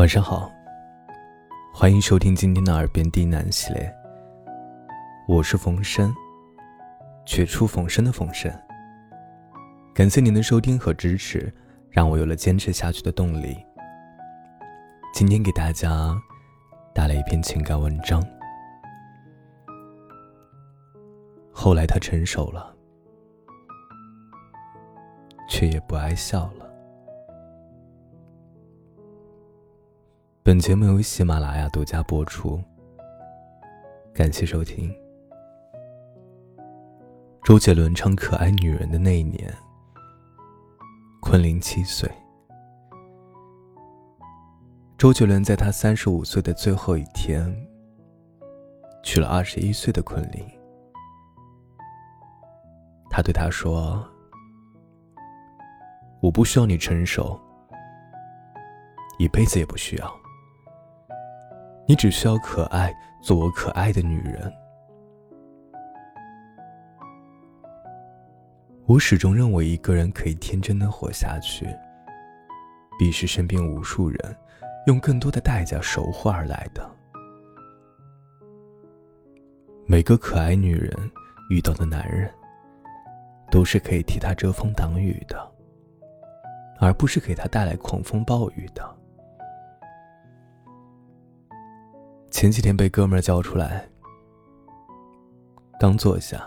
晚上好，欢迎收听今天的耳边低喃系列。我是冯生，绝处逢生的冯生。感谢您的收听和支持，让我有了坚持下去的动力。今天给大家带来一篇情感文章。后来他成熟了，却也不爱笑了。本节目由喜马拉雅独家播出，感谢收听。周杰伦唱《可爱女人》的那一年，昆凌七岁。周杰伦在他三十五岁的最后一天，娶了二十一岁的昆凌。他对她说：“我不需要你成熟，一辈子也不需要。”你只需要可爱，做我可爱的女人。我始终认为，一个人可以天真的活下去，必是身边无数人用更多的代价守护而来的。每个可爱女人遇到的男人，都是可以替她遮风挡雨的，而不是给她带来狂风暴雨的。前几天被哥们叫出来，刚坐下，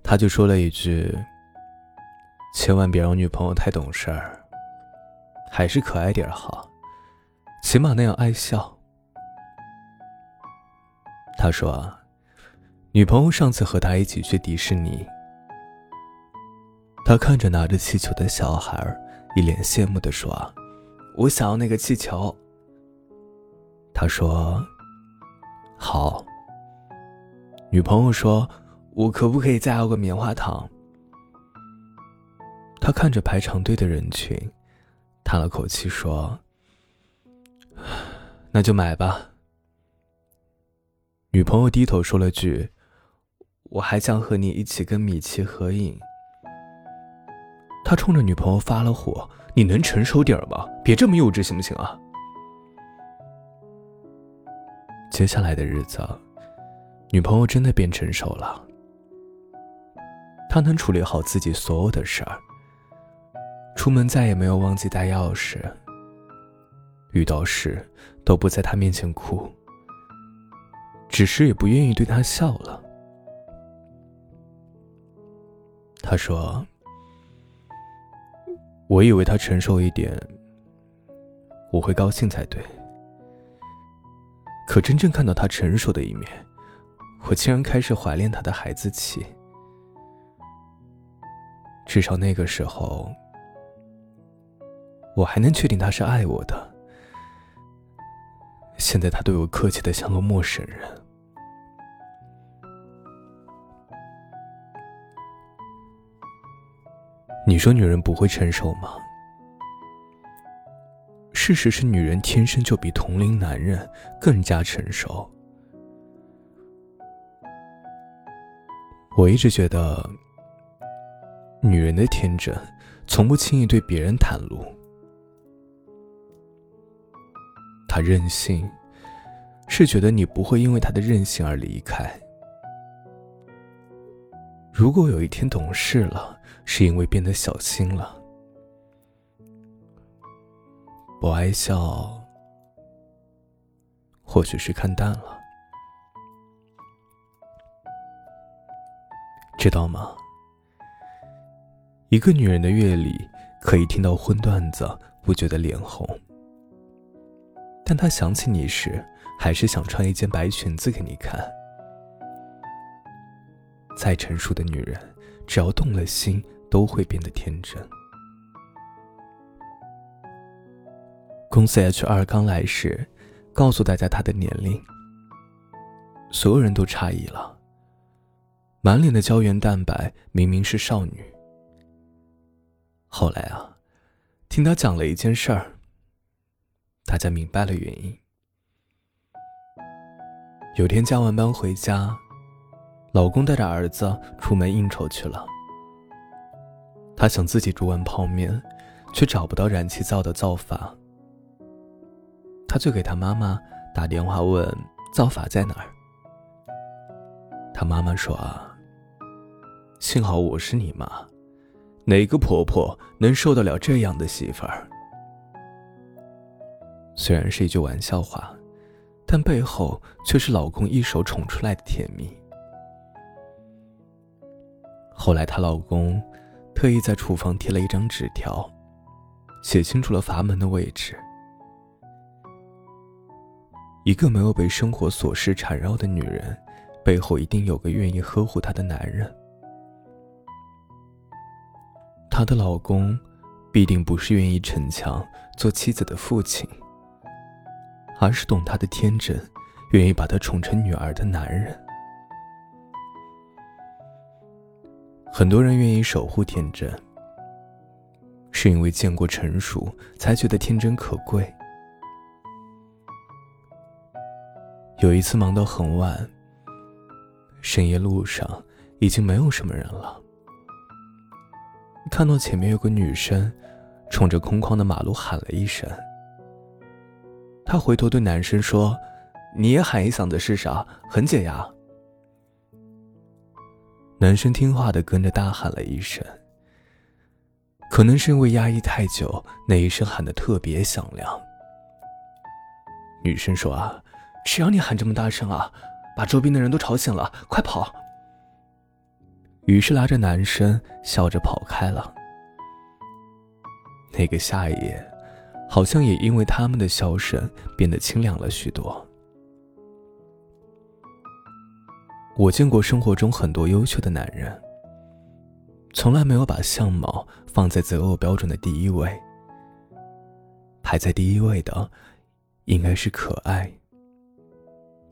他就说了一句：“千万别让女朋友太懂事儿，还是可爱点好，起码那样爱笑。”他说：“女朋友上次和他一起去迪士尼，他看着拿着气球的小孩，一脸羡慕的说：‘我想要那个气球。’他说。”好。女朋友说：“我可不可以再要个棉花糖？”他看着排长队的人群，叹了口气说：“那就买吧。”女朋友低头说了句：“我还想和你一起跟米奇合影。”他冲着女朋友发了火：“你能成熟点吗？别这么幼稚，行不行啊？”接下来的日子，女朋友真的变成熟了。她能处理好自己所有的事儿，出门再也没有忘记带钥匙，遇到事都不在他面前哭，只是也不愿意对他笑了。他说：“我以为他成熟一点，我会高兴才对。”可真正看到他成熟的一面，我竟然开始怀念他的孩子气。至少那个时候，我还能确定他是爱我的。现在他对我客气的像个陌生人。你说女人不会成熟吗？事实是，女人天生就比同龄男人更加成熟。我一直觉得，女人的天真，从不轻易对别人袒露。她任性，是觉得你不会因为她的任性而离开。如果有一天懂事了，是因为变得小心了。不爱笑，或许是看淡了，知道吗？一个女人的阅历可以听到荤段子不觉得脸红，但她想起你时，还是想穿一件白裙子给你看。再成熟的女人，只要动了心，都会变得天真。公司 H 二刚来时，告诉大家他的年龄，所有人都诧异了。满脸的胶原蛋白，明明是少女。后来啊，听他讲了一件事儿，大家明白了原因。有天加完班回家，老公带着儿子出门应酬去了。她想自己煮碗泡面，却找不到燃气灶的灶法。他就给他妈妈打电话问灶法在哪儿。他妈妈说：“啊，幸好我是你妈，哪个婆婆能受得了这样的媳妇儿？”虽然是一句玩笑话，但背后却是老公一手宠出来的甜蜜。后来，她老公特意在厨房贴了一张纸条，写清楚了阀门的位置。一个没有被生活琐事缠绕的女人，背后一定有个愿意呵护她的男人。她的老公，必定不是愿意逞强做妻子的父亲，而是懂她的天真，愿意把她宠成女儿的男人。很多人愿意守护天真，是因为见过成熟，才觉得天真可贵。有一次忙到很晚，深夜路上已经没有什么人了。看到前面有个女生，冲着空旷的马路喊了一声。他回头对男生说：“你也喊一嗓子是啥？很解压。”男生听话的跟着大喊了一声。可能是因为压抑太久，那一声喊的特别响亮。女生说：“啊。”谁让你喊这么大声啊！把周边的人都吵醒了，快跑！于是拉着男生笑着跑开了。那个夏夜，好像也因为他们的笑声变得清凉了许多。我见过生活中很多优秀的男人，从来没有把相貌放在择偶标准的第一位，排在第一位的，应该是可爱。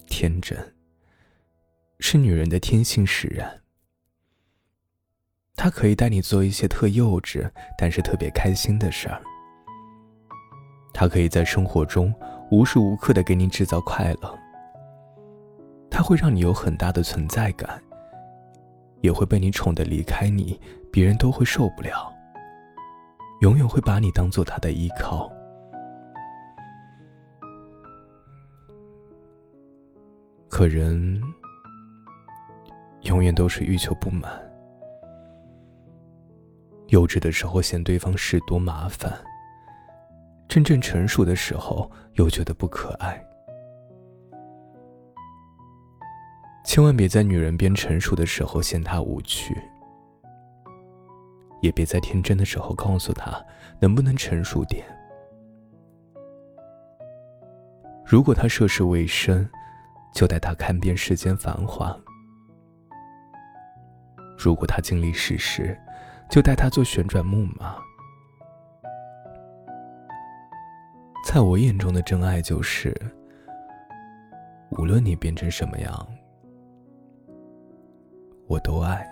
天真，是女人的天性使然。她可以带你做一些特幼稚，但是特别开心的事儿。她可以在生活中无时无刻的给你制造快乐。她会让你有很大的存在感，也会被你宠得离开你，别人都会受不了。永远会把你当做他的依靠。可人永远都是欲求不满，幼稚的时候嫌对方事多麻烦，真正成熟的时候又觉得不可爱。千万别在女人变成熟的时候嫌她无趣，也别在天真的时候告诉她能不能成熟点。如果她涉世未深。就带他看遍世间繁华。如果他经历世事，就带他坐旋转木马。在我眼中的真爱就是，无论你变成什么样，我都爱。